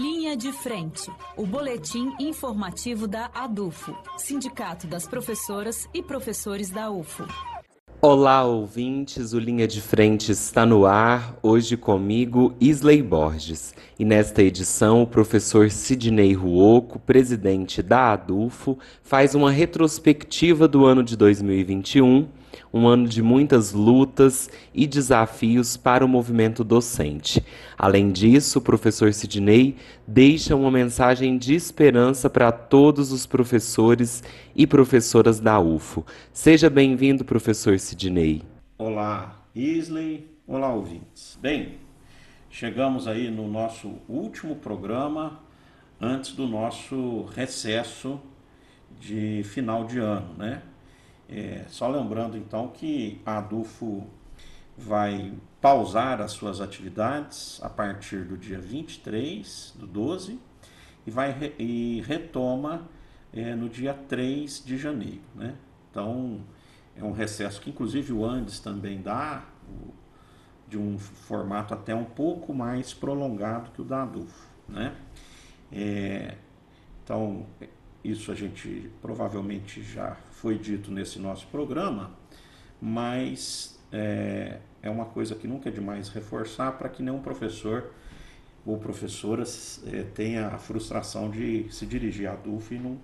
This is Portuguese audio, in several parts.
Linha de Frente, o boletim informativo da ADUFO, Sindicato das Professoras e Professores da UFO. Olá, ouvintes, o Linha de Frente está no ar, hoje comigo Isley Borges. E nesta edição, o professor Sidney Ruoco, presidente da ADUFO, faz uma retrospectiva do ano de 2021 um ano de muitas lutas e desafios para o movimento docente. Além disso, o professor Sidney deixa uma mensagem de esperança para todos os professores e professoras da UFO. Seja bem-vindo, professor Sidney. Olá, Isley. Olá, ouvintes. Bem, chegamos aí no nosso último programa antes do nosso recesso de final de ano, né? É, só lembrando então que a ADUFO vai pausar as suas atividades a partir do dia 23 do 12 e, vai, e retoma é, no dia 3 de janeiro. Né? Então é um recesso que inclusive o Andes também dá, de um formato até um pouco mais prolongado que o da ADUFO. Né? É, então isso a gente provavelmente já foi dito nesse nosso programa, mas é, é uma coisa que nunca é demais reforçar para que nenhum professor ou professora é, tenha a frustração de se dirigir à DUF e não,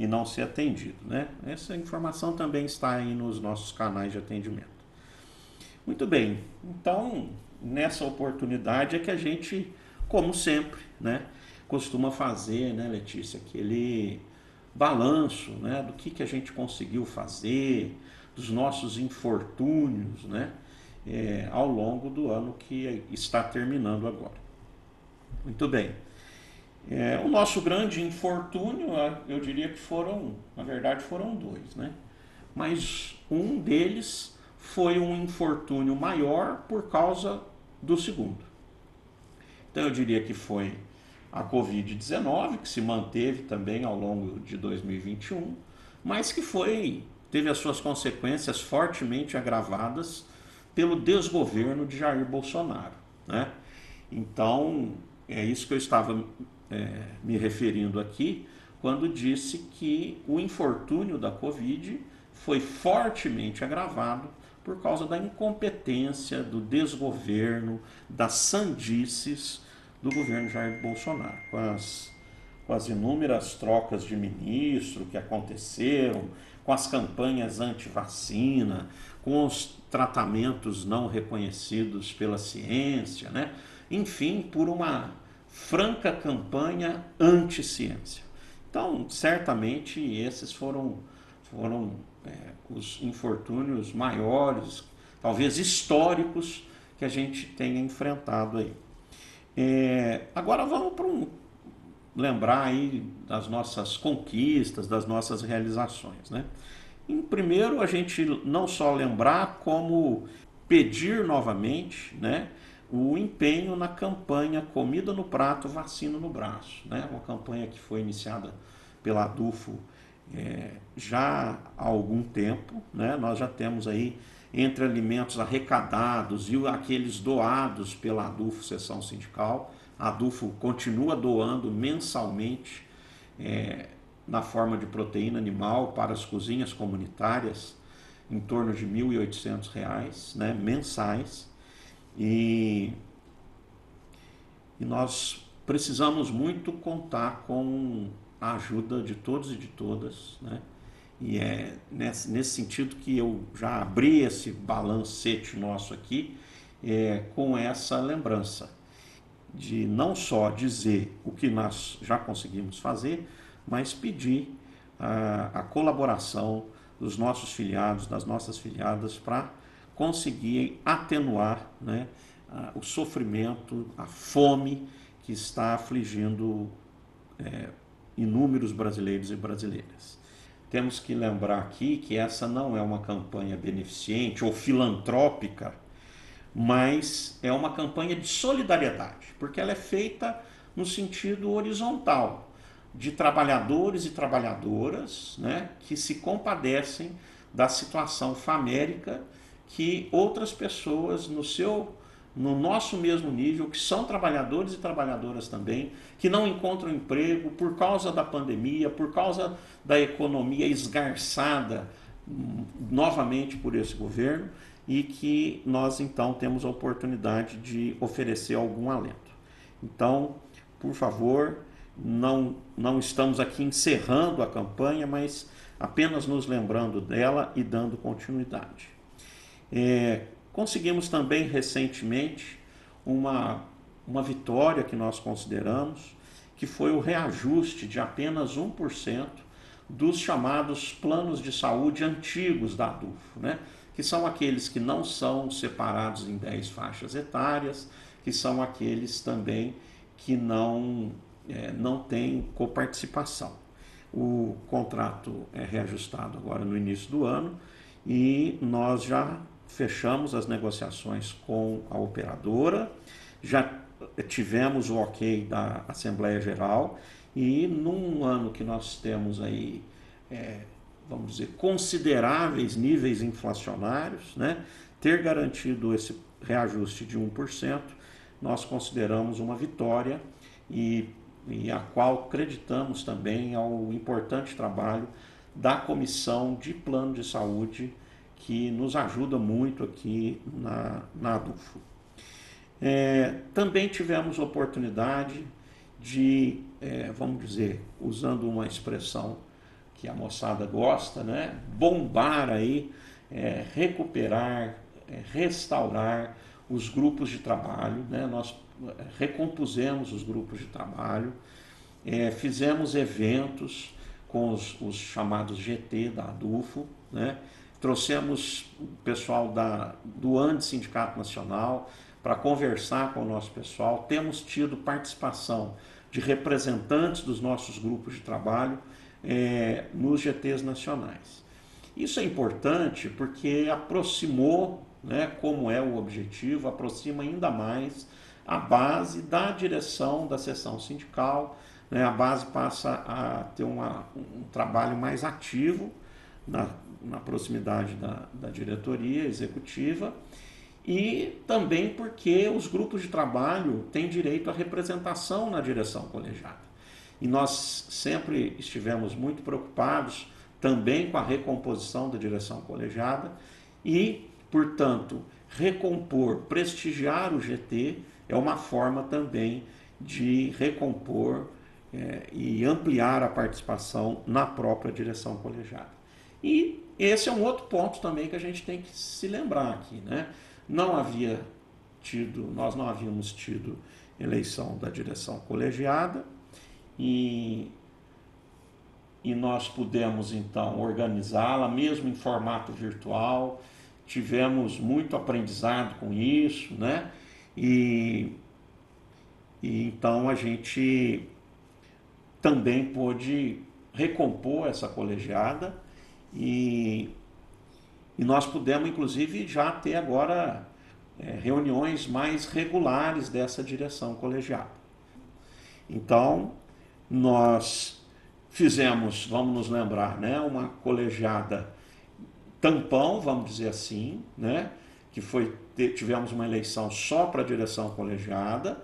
e não ser atendido. Né? Essa informação também está aí nos nossos canais de atendimento. Muito bem, então nessa oportunidade é que a gente, como sempre, né, costuma fazer, né, Letícia, aquele balanço né, do que, que a gente conseguiu fazer, dos nossos infortúnios né, é, ao longo do ano que está terminando agora. Muito bem. É, o nosso grande infortúnio, eu diria que foram, na verdade, foram dois, né? Mas um deles foi um infortúnio maior por causa do segundo. Então eu diria que foi a Covid-19, que se manteve também ao longo de 2021, mas que foi teve as suas consequências fortemente agravadas pelo desgoverno de Jair Bolsonaro. Né? Então, é isso que eu estava é, me referindo aqui quando disse que o infortúnio da Covid foi fortemente agravado por causa da incompetência, do desgoverno, das sandices do governo Jair Bolsonaro, com as, com as inúmeras trocas de ministro que aconteceram, com as campanhas anti-vacina, com os tratamentos não reconhecidos pela ciência, né? enfim, por uma franca campanha anti-ciência. Então, certamente, esses foram, foram é, os infortúnios maiores, talvez históricos, que a gente tenha enfrentado aí. É, agora vamos para um, lembrar aí das nossas conquistas, das nossas realizações. Né? Em primeiro, a gente não só lembrar, como pedir novamente né, o empenho na campanha Comida no Prato, Vacina no Braço. Né? Uma campanha que foi iniciada pela ADUFO é, já há algum tempo. Né? Nós já temos aí entre alimentos arrecadados e aqueles doados pela ADUFO Seção Sindical. A ADUFO continua doando mensalmente é, na forma de proteína animal para as cozinhas comunitárias, em torno de R$ 1.800 né, mensais. E, e nós precisamos muito contar com a ajuda de todos e de todas, né? E é nesse, nesse sentido que eu já abri esse balancete nosso aqui é, com essa lembrança de não só dizer o que nós já conseguimos fazer, mas pedir a, a colaboração dos nossos filiados, das nossas filiadas, para conseguir atenuar né, a, o sofrimento, a fome que está afligindo é, inúmeros brasileiros e brasileiras. Temos que lembrar aqui que essa não é uma campanha beneficente ou filantrópica, mas é uma campanha de solidariedade, porque ela é feita no sentido horizontal, de trabalhadores e trabalhadoras né, que se compadecem da situação famérica que outras pessoas no seu no nosso mesmo nível, que são trabalhadores e trabalhadoras também, que não encontram emprego por causa da pandemia, por causa da economia esgarçada hum, novamente por esse governo e que nós então temos a oportunidade de oferecer algum alento. Então, por favor, não, não estamos aqui encerrando a campanha, mas apenas nos lembrando dela e dando continuidade. É, conseguimos também recentemente uma, uma vitória que nós consideramos, que foi o reajuste de apenas 1% dos chamados planos de saúde antigos da ADUFO, né? que são aqueles que não são separados em 10 faixas etárias, que são aqueles também que não, é, não têm coparticipação. O contrato é reajustado agora no início do ano e nós já fechamos as negociações com a operadora, já tivemos o ok da Assembleia Geral e num ano que nós temos aí, é, vamos dizer, consideráveis níveis inflacionários, né, ter garantido esse reajuste de 1%, nós consideramos uma vitória e, e a qual acreditamos também ao importante trabalho da Comissão de Plano de Saúde, que nos ajuda muito aqui na, na ADUFO. É, também tivemos oportunidade de, é, vamos dizer, usando uma expressão que a moçada gosta, né, bombar aí, é, recuperar, é, restaurar os grupos de trabalho, né, nós é, recompusemos os grupos de trabalho, é, fizemos eventos com os, os, chamados GT da ADUFO, né, trouxemos o pessoal da, do ANDE Sindicato Nacional, para conversar com o nosso pessoal. Temos tido participação de representantes dos nossos grupos de trabalho é, nos GTs nacionais. Isso é importante porque aproximou, né, como é o objetivo, aproxima ainda mais a base da direção da seção sindical. Né, a base passa a ter uma, um trabalho mais ativo na, na proximidade da, da diretoria executiva e também porque os grupos de trabalho têm direito à representação na direção colegiada. E nós sempre estivemos muito preocupados também com a recomposição da direção colegiada e, portanto, recompor, prestigiar o GT é uma forma também de recompor é, e ampliar a participação na própria direção colegiada. E esse é um outro ponto também que a gente tem que se lembrar aqui, né? não havia tido, nós não havíamos tido eleição da direção colegiada e, e nós pudemos então organizá-la, mesmo em formato virtual. Tivemos muito aprendizado com isso, né? E, e então a gente também pôde recompor essa colegiada e e nós pudemos, inclusive, já ter agora é, reuniões mais regulares dessa direção colegiada. Então, nós fizemos, vamos nos lembrar, né, uma colegiada tampão, vamos dizer assim, né, que foi tivemos uma eleição só para a direção colegiada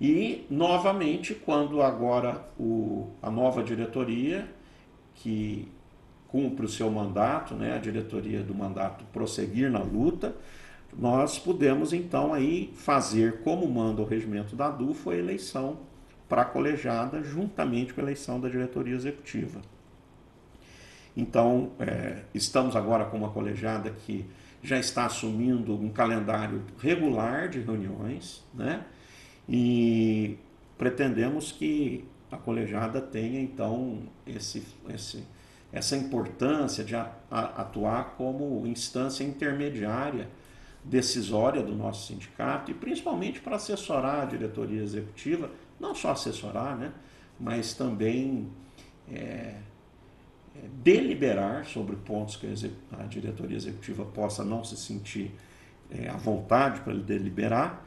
e novamente quando agora o, a nova diretoria que cumpre o seu mandato, né, a diretoria do mandato prosseguir na luta, nós pudemos então aí fazer, como manda o regimento da DUFO, a eleição para a colegiada, juntamente com a eleição da diretoria executiva. Então, é, estamos agora com uma colegiada que já está assumindo um calendário regular de reuniões, né? E pretendemos que a colegiada tenha então esse, esse essa importância de atuar como instância intermediária decisória do nosso sindicato e principalmente para assessorar a diretoria executiva, não só assessorar, né, mas também é, é, deliberar sobre pontos que a, diretoria executiva possa não se sentir é, à vontade para deliberar.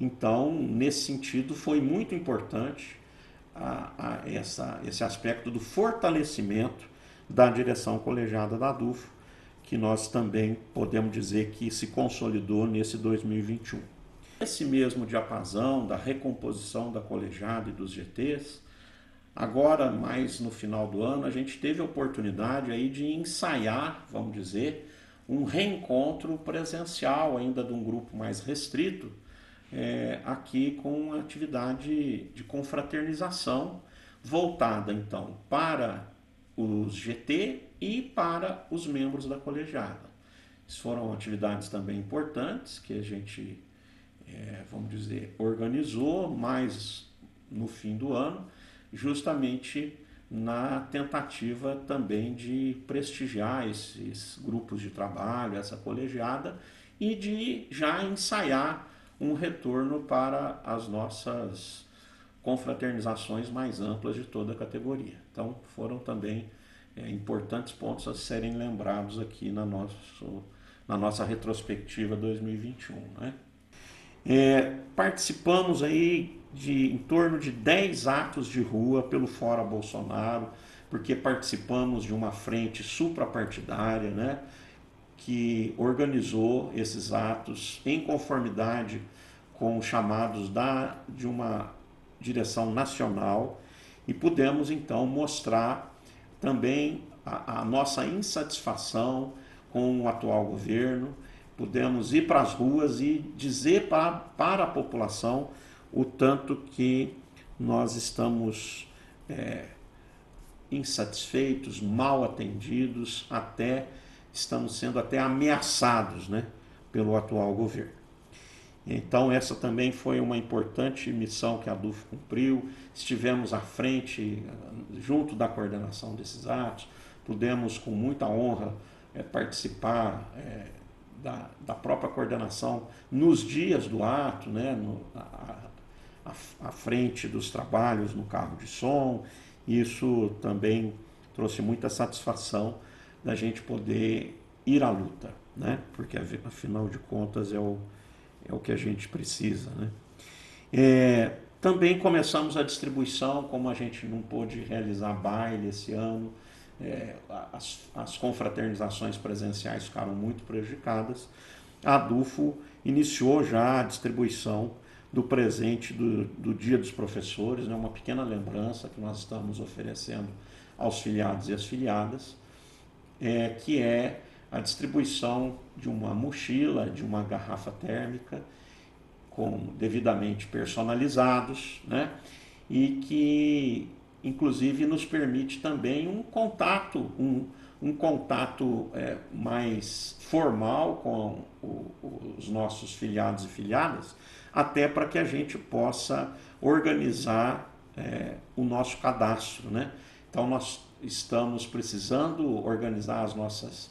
Então, nesse sentido, foi muito importante a, a essa, esse aspecto do fortalecimento da direção colegiada da DUFO, que nós também podemos dizer que se consolidou nesse 2021. esse mesmo diapasão da recomposição da colegiada e dos GTs, agora mais no final do ano, a gente teve a oportunidade aí de ensaiar, vamos dizer, um reencontro presencial ainda de um grupo mais restrito, é, aqui com atividade de confraternização voltada então para os GT e para os membros da colegiada. Isso foram atividades também importantes que a gente, é, vamos dizer, organizou mais no fim do ano, justamente na tentativa também de prestigiar esses grupos de trabalho, essa colegiada, e de já ensaiar um retorno para as nossas confraternizações mais amplas de toda a categoria. Então, foram também é, importantes pontos a serem lembrados aqui na, nosso, na nossa retrospectiva 2021. Né? É, participamos aí de em torno de 10 atos de rua pelo Fora Bolsonaro, porque participamos de uma frente suprapartidária, né, que organizou esses atos em conformidade com os chamados da, de uma direção nacional e pudemos então mostrar também a, a nossa insatisfação com o atual governo, pudemos ir para as ruas e dizer para, para a população o tanto que nós estamos é, insatisfeitos, mal atendidos, até estamos sendo até ameaçados né, pelo atual governo. Então, essa também foi uma importante missão que a DUF cumpriu. Estivemos à frente, junto da coordenação desses atos, pudemos, com muita honra, é, participar é, da, da, própria coordenação nos dias do ato, né, no, a, à frente dos trabalhos no carro de som. Isso também trouxe muita satisfação da gente poder ir à luta, né? porque afinal de contas é o, é o que a gente precisa. Né? É, também começamos a distribuição, como a gente não pôde realizar baile esse ano, é, as, as confraternizações presenciais ficaram muito prejudicadas. A DUFO iniciou já a distribuição do presente do, do Dia dos Professores, né, uma pequena lembrança que nós estamos oferecendo aos filiados e às filiadas, é, que é a distribuição de uma mochila, de uma garrafa térmica, com devidamente personalizados, né, e que inclusive nos permite também um contato, um, um contato é, mais formal com o, os nossos filiados e filiadas, até para que a gente possa organizar é, o nosso cadastro. Né? Então, nós estamos precisando organizar as nossas,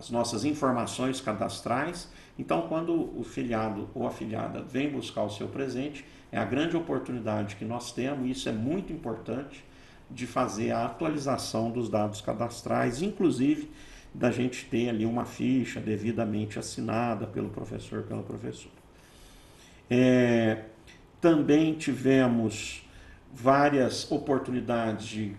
as nossas informações cadastrais. Então, quando o filiado ou afiliada vem buscar o seu presente, é a grande oportunidade que nós temos, e isso é muito importante, de fazer a atualização dos dados cadastrais, inclusive da gente ter ali uma ficha devidamente assinada pelo professor, pela professora. É, também tivemos várias oportunidades de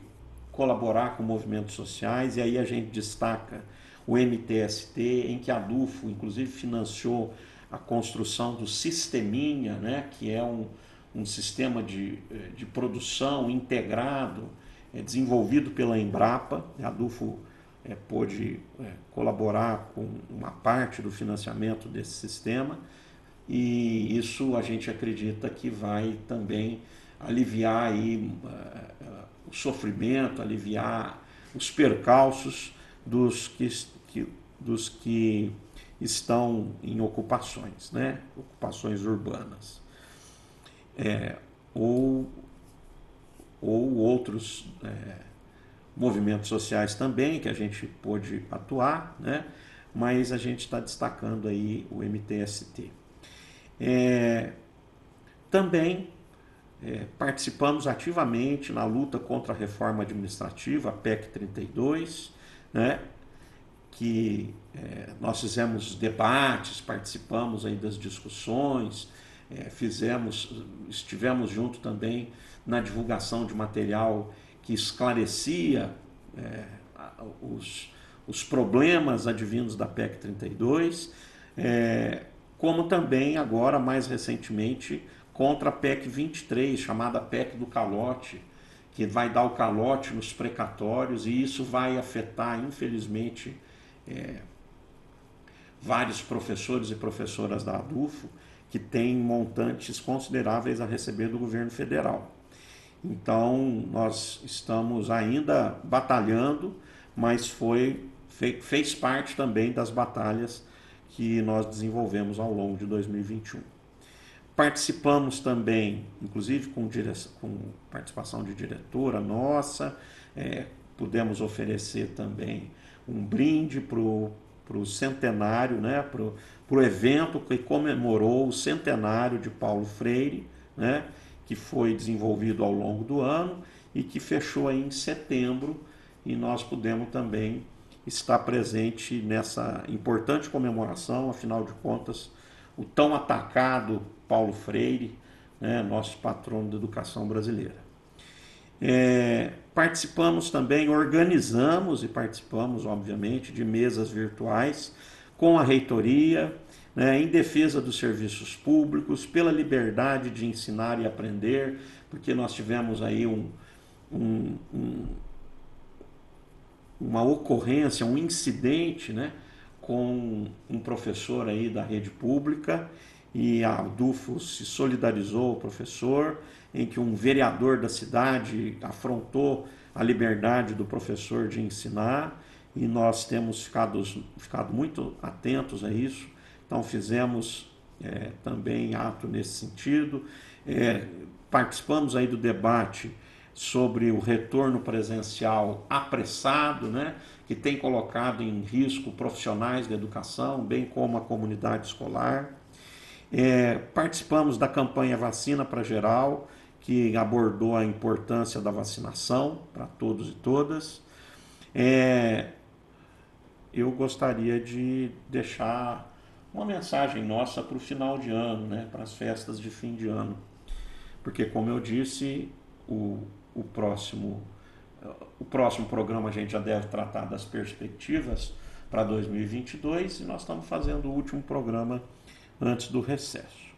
colaborar com movimentos sociais, e aí a gente destaca o MTST, em que a DUFO, inclusive, financiou a construção do Sisteminha, né, que é um, um sistema de, de produção integrado, é, desenvolvido pela Embrapa. A DUFO é, pôde é, colaborar com uma parte do financiamento desse sistema e isso a gente acredita que vai também aliviar aí, uh, o sofrimento, aliviar os percalços dos que, que, dos que estão em ocupações, né? ocupações urbanas. É, ou, ou outros é, movimentos sociais também que a gente pôde atuar, né? mas a gente está destacando aí o MTST. É, também é, participamos ativamente na luta contra a reforma administrativa, a PEC 32, né, que é, nós fizemos debates, participamos aí das discussões, é, fizemos, estivemos junto também na divulgação de material que esclarecia é, os, os problemas advindos da PEC 32. É, como também agora, mais recentemente, contra a PEC 23, chamada PEC do calote, que vai dar o calote nos precatórios e isso vai afetar, infelizmente, é, vários professores e professoras da ADUFO que têm montantes consideráveis a receber do governo federal. Então, nós estamos ainda batalhando, mas foi fez parte também das batalhas que nós desenvolvemos ao longo de 2021. Participamos também, inclusive com, direção, com participação de diretora nossa, é, pudemos oferecer também um brinde para o centenário, né, para o evento que comemorou o centenário de Paulo Freire, né, que foi desenvolvido ao longo do ano e que fechou aí em setembro, e nós pudemos também estar presente nessa importante comemoração, afinal de contas, o tão atacado Paulo Freire, né, nosso patrono da educação brasileira. É, participamos também, organizamos e participamos, obviamente, de mesas virtuais com a reitoria, né, em defesa dos serviços públicos, pela liberdade de ensinar e aprender, porque nós tivemos aí um, um, um, uma ocorrência, um incidente né, com um professor aí da rede pública e a Dufo se solidarizou o professor, em que um vereador da cidade afrontou a liberdade do professor de ensinar e nós temos ficado, ficado muito atentos a isso. Então fizemos é, também ato nesse sentido. É, participamos aí do debate sobre o retorno presencial apressado, né, que tem colocado em risco profissionais da educação, bem como a comunidade escolar. É, participamos da campanha Vacina para Geral, que abordou a importância da vacinação para todos e todas. É, eu gostaria de deixar uma mensagem nossa para o final de ano, né, para as festas de fim de ano. Porque, como eu disse, o, o, próximo, o próximo programa a gente já deve tratar das perspectivas para 2022 e nós estamos fazendo o último programa antes do recesso.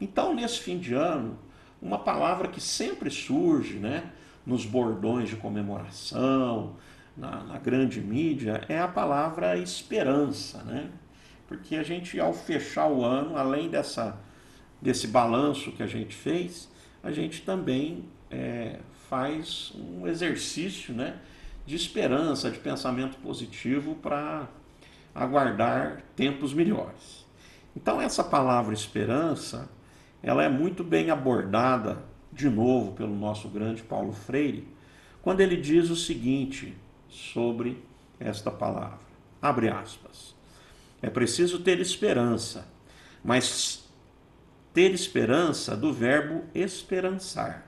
Então, nesse fim de ano, uma palavra que sempre surge né, nos bordões de comemoração, na, na, grande mídia, é a palavra esperança. Né? Porque a gente, ao fechar o ano, além dessa, desse balanço que a gente fez, a gente também é, faz um exercício né, de esperança, de pensamento positivo para aguardar tempos melhores. Então essa palavra esperança, ela é muito bem abordada de novo pelo nosso grande Paulo Freire, quando ele diz o seguinte sobre esta palavra. Abre aspas. É preciso ter esperança, mas ter esperança do verbo esperançar.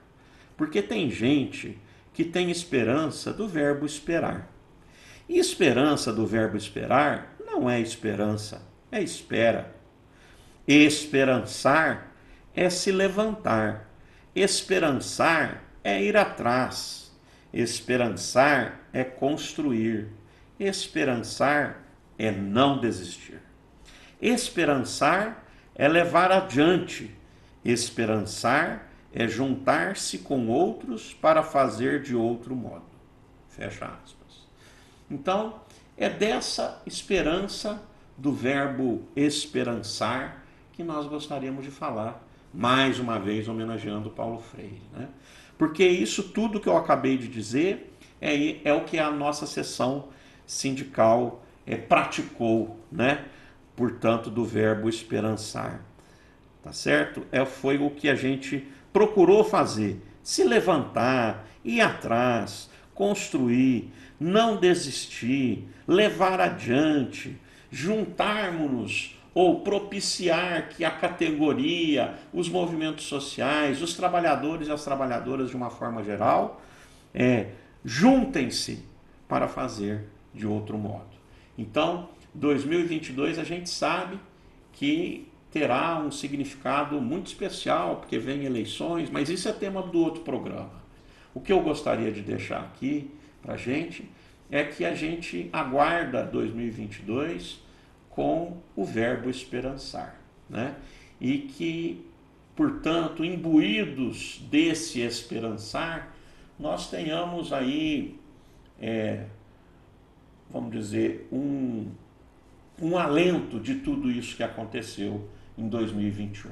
Porque tem gente que tem esperança do verbo esperar. E esperança do verbo esperar não é esperança, é espera. Esperançar é se levantar. Esperançar é ir atrás. Esperançar é construir. Esperançar é não desistir. Esperançar é levar adiante. Esperançar é juntar-se com outros para fazer de outro modo. Fecha aspas. Então, é dessa esperança do verbo esperançar que nós gostaríamos de falar, mais uma vez homenageando Paulo Freire. Né? Porque isso tudo que eu acabei de dizer é, é o que a nossa sessão sindical é, praticou, né? portanto, do verbo esperançar. Tá certo? É, foi o que a gente procurou fazer: se levantar, ir atrás, construir, não desistir, levar adiante, juntarmos-nos ou propiciar que a categoria, os movimentos sociais, os trabalhadores e as trabalhadoras de uma forma geral, é, juntem-se para fazer de outro modo. Então, 2022 a gente sabe que terá um significado muito especial, porque vem eleições, mas isso é tema do outro programa. O que eu gostaria de deixar aqui para a gente é que a gente aguarda 2022 com o verbo esperançar. né? E que, portanto, imbuídos desse esperançar, nós tenhamos aí, é, vamos dizer, um, um alento de tudo isso que aconteceu em 2021.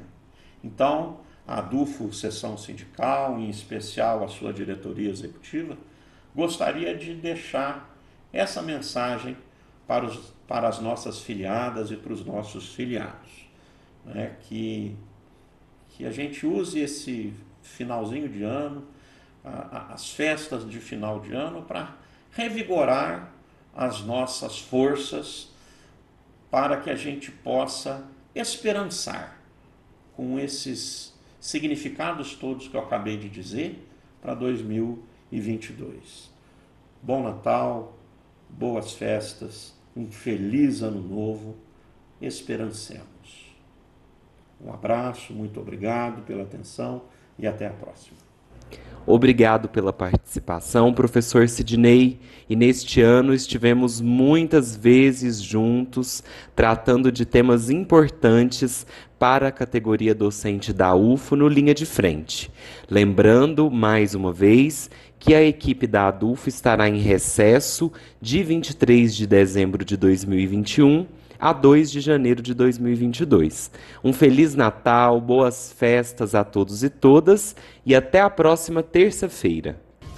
Então, a DUFO, sessão sindical, em especial a sua diretoria executiva, gostaria de deixar essa mensagem para, os, para as nossas filiadas e para os nossos filiados. Né? Que, que a gente use esse finalzinho de ano, a, a, as festas de final de ano, para revigorar as nossas forças para que a gente possa esperançar com esses significados todos que eu acabei de dizer para 2022. Bom Natal, boas festas, um feliz ano novo, esperancemos. Um abraço, muito obrigado pela atenção e até a próxima. Obrigado pela participação, professor Sidney. E neste ano estivemos muitas vezes juntos tratando de temas importantes para a categoria docente da UFO no linha de frente. Lembrando, mais uma vez, que a equipe da ADUFO estará em recesso de 23 de dezembro de 2021 a 2 de janeiro de 2022. Um feliz Natal, boas festas a todos e todas e até a próxima terça-feira.